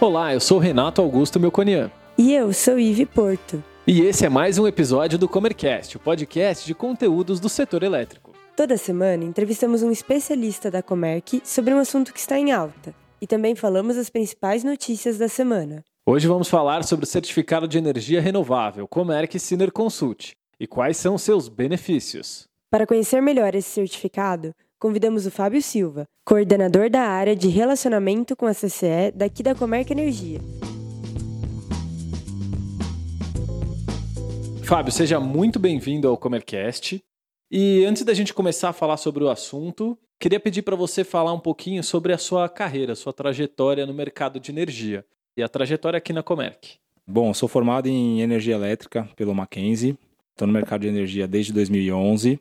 Olá, eu sou Renato Augusto Melconian. E eu sou Ive Porto. E esse é mais um episódio do Comercast, o podcast de conteúdos do setor elétrico. Toda semana entrevistamos um especialista da Comerc sobre um assunto que está em alta. E também falamos as principais notícias da semana. Hoje vamos falar sobre o certificado de energia renovável Comerc Siner Consult e quais são seus benefícios. Para conhecer melhor esse certificado, convidamos o Fábio Silva, coordenador da área de relacionamento com a CCE daqui da Comerc Energia. Fábio, seja muito bem-vindo ao Comercast. E antes da gente começar a falar sobre o assunto, queria pedir para você falar um pouquinho sobre a sua carreira, sua trajetória no mercado de energia e a trajetória aqui na Comerc. Bom, sou formado em energia elétrica pelo Mackenzie. Estou no mercado de energia desde 2011.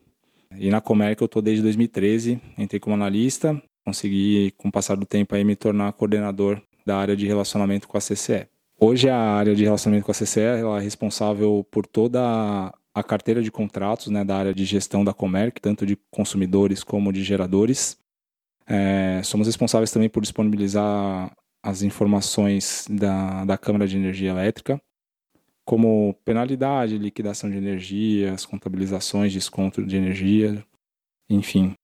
E na Comerc eu estou desde 2013, entrei como analista, consegui, com o passar do tempo, aí, me tornar coordenador da área de relacionamento com a CCE. Hoje a área de relacionamento com a CCE é responsável por toda a carteira de contratos né, da área de gestão da Comerc, tanto de consumidores como de geradores. É, somos responsáveis também por disponibilizar as informações da, da Câmara de Energia Elétrica como penalidade, liquidação de energias, contabilizações, desconto de energia, enfim.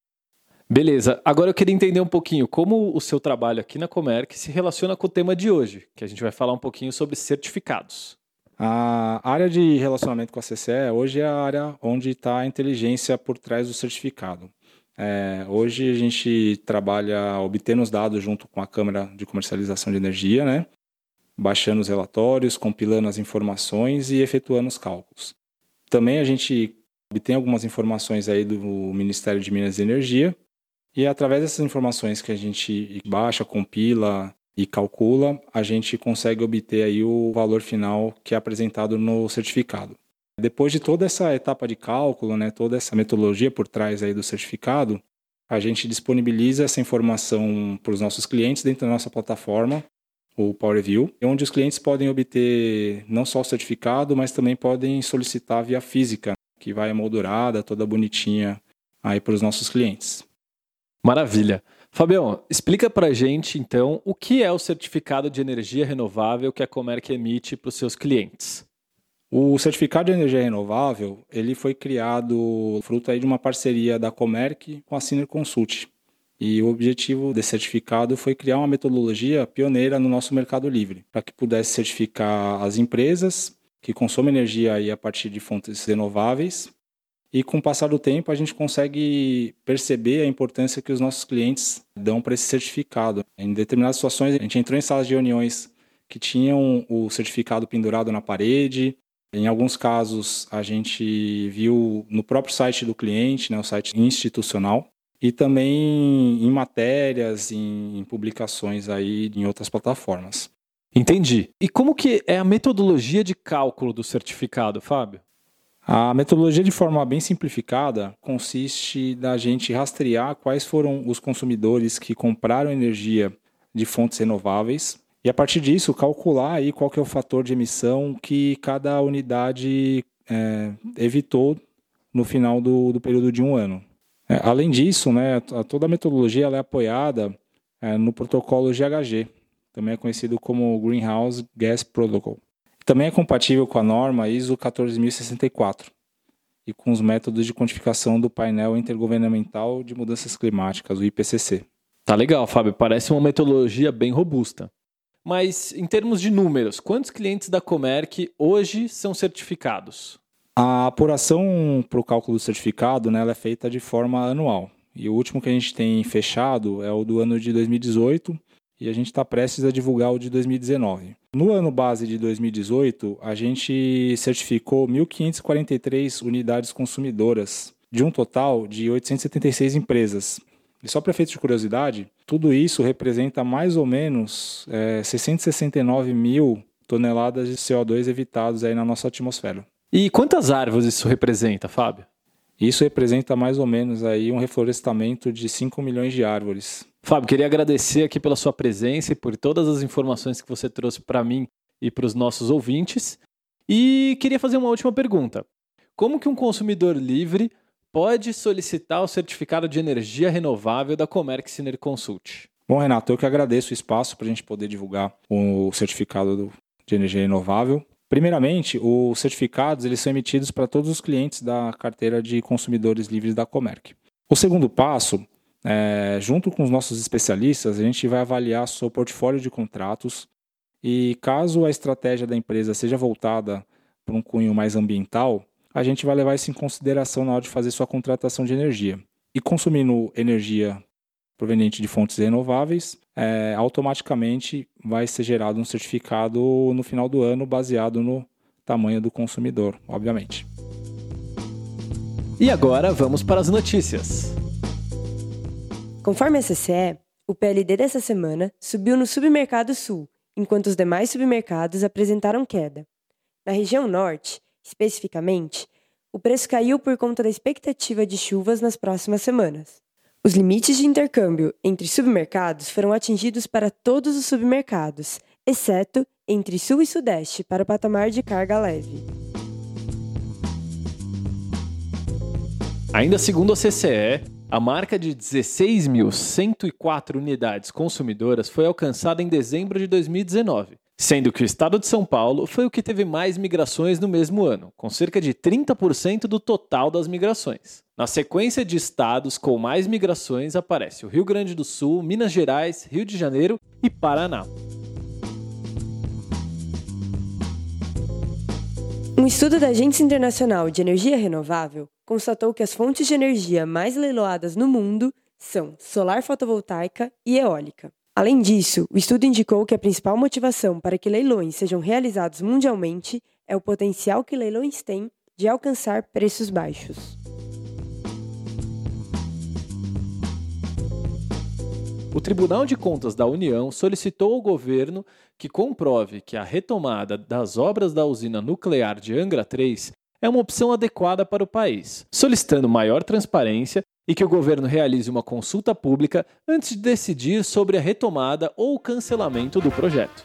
Beleza. Agora eu queria entender um pouquinho como o seu trabalho aqui na Comerc se relaciona com o tema de hoje, que a gente vai falar um pouquinho sobre certificados. A área de relacionamento com a CCE hoje é a área onde está a inteligência por trás do certificado. É, hoje a gente trabalha obtendo os dados junto com a Câmara de Comercialização de Energia, né? Baixando os relatórios, compilando as informações e efetuando os cálculos. Também a gente obtém algumas informações aí do Ministério de Minas e Energia e através dessas informações que a gente baixa, compila e calcula, a gente consegue obter aí o valor final que é apresentado no certificado. Depois de toda essa etapa de cálculo, né, toda essa metodologia por trás aí do certificado, a gente disponibiliza essa informação para os nossos clientes dentro da nossa plataforma o Power Review, onde os clientes podem obter não só o certificado, mas também podem solicitar via física, que vai moldurada, toda bonitinha aí para os nossos clientes. Maravilha. Fabião, explica para a gente então o que é o certificado de energia renovável que a Comerc emite para os seus clientes. O certificado de energia renovável ele foi criado fruto aí de uma parceria da Comerc com a Ciner Consult. E o objetivo desse certificado foi criar uma metodologia pioneira no nosso mercado livre, para que pudesse certificar as empresas que consomem energia aí a partir de fontes renováveis. E com o passar do tempo, a gente consegue perceber a importância que os nossos clientes dão para esse certificado. Em determinadas situações, a gente entrou em salas de reuniões que tinham o certificado pendurado na parede. Em alguns casos, a gente viu no próprio site do cliente, né, o site institucional, e também em matérias, em, publicações aí em outras plataformas. Entendi. E como que é a metodologia de cálculo do certificado, Fábio? A metodologia, de forma bem simplificada, consiste da gente rastrear quais foram os consumidores que compraram energia de fontes renováveis e, a partir disso, calcular aí qual que é o fator de emissão que cada unidade é, evitou no final do, do período de um ano. É, além disso, né, toda a metodologia é apoiada é, no protocolo GHG, também é conhecido como Greenhouse Gas Protocol. Também é compatível com a norma ISO 14064 e com os métodos de quantificação do painel intergovernamental de mudanças climáticas, o IPCC. Tá legal, Fábio, parece uma metodologia bem robusta. Mas em termos de números, quantos clientes da Comerc hoje são certificados? A apuração para o cálculo do certificado né, é feita de forma anual. E o último que a gente tem fechado é o do ano de 2018 e a gente está prestes a divulgar o de 2019. No ano base de 2018, a gente certificou 1.543 unidades consumidoras, de um total de 876 empresas. E só para efeito de curiosidade, tudo isso representa mais ou menos é, 669 mil toneladas de CO2 evitados aí na nossa atmosfera. E quantas árvores isso representa, Fábio? Isso representa mais ou menos aí um reflorestamento de 5 milhões de árvores. Fábio, queria agradecer aqui pela sua presença e por todas as informações que você trouxe para mim e para os nossos ouvintes. E queria fazer uma última pergunta. Como que um consumidor livre pode solicitar o certificado de energia renovável da Comerc Siner Consult? Bom, Renato, eu que agradeço o espaço para a gente poder divulgar o certificado de energia renovável. Primeiramente, os certificados eles são emitidos para todos os clientes da carteira de consumidores livres da Comerc. O segundo passo, é, junto com os nossos especialistas, a gente vai avaliar seu portfólio de contratos e caso a estratégia da empresa seja voltada para um cunho mais ambiental, a gente vai levar isso em consideração na hora de fazer sua contratação de energia. E consumindo energia proveniente de fontes renováveis, é, automaticamente vai ser gerado um certificado no final do ano baseado no tamanho do consumidor, obviamente. E agora vamos para as notícias. Conforme a CCE, o PLD dessa semana subiu no Submercado Sul, enquanto os demais submercados apresentaram queda. Na região norte, especificamente, o preço caiu por conta da expectativa de chuvas nas próximas semanas. Os limites de intercâmbio entre submercados foram atingidos para todos os submercados, exceto entre Sul e Sudeste para o patamar de carga leve. Ainda segundo a CCE, a marca de 16.104 unidades consumidoras foi alcançada em dezembro de 2019, sendo que o estado de São Paulo foi o que teve mais migrações no mesmo ano, com cerca de 30% do total das migrações. Na sequência de estados com mais migrações aparece o Rio Grande do Sul, Minas Gerais, Rio de Janeiro e Paraná. Um estudo da Agência Internacional de Energia Renovável constatou que as fontes de energia mais leiloadas no mundo são solar fotovoltaica e eólica. Além disso, o estudo indicou que a principal motivação para que leilões sejam realizados mundialmente é o potencial que leilões têm de alcançar preços baixos. O Tribunal de Contas da União solicitou ao governo que comprove que a retomada das obras da usina nuclear de Angra 3 é uma opção adequada para o país, solicitando maior transparência e que o governo realize uma consulta pública antes de decidir sobre a retomada ou cancelamento do projeto.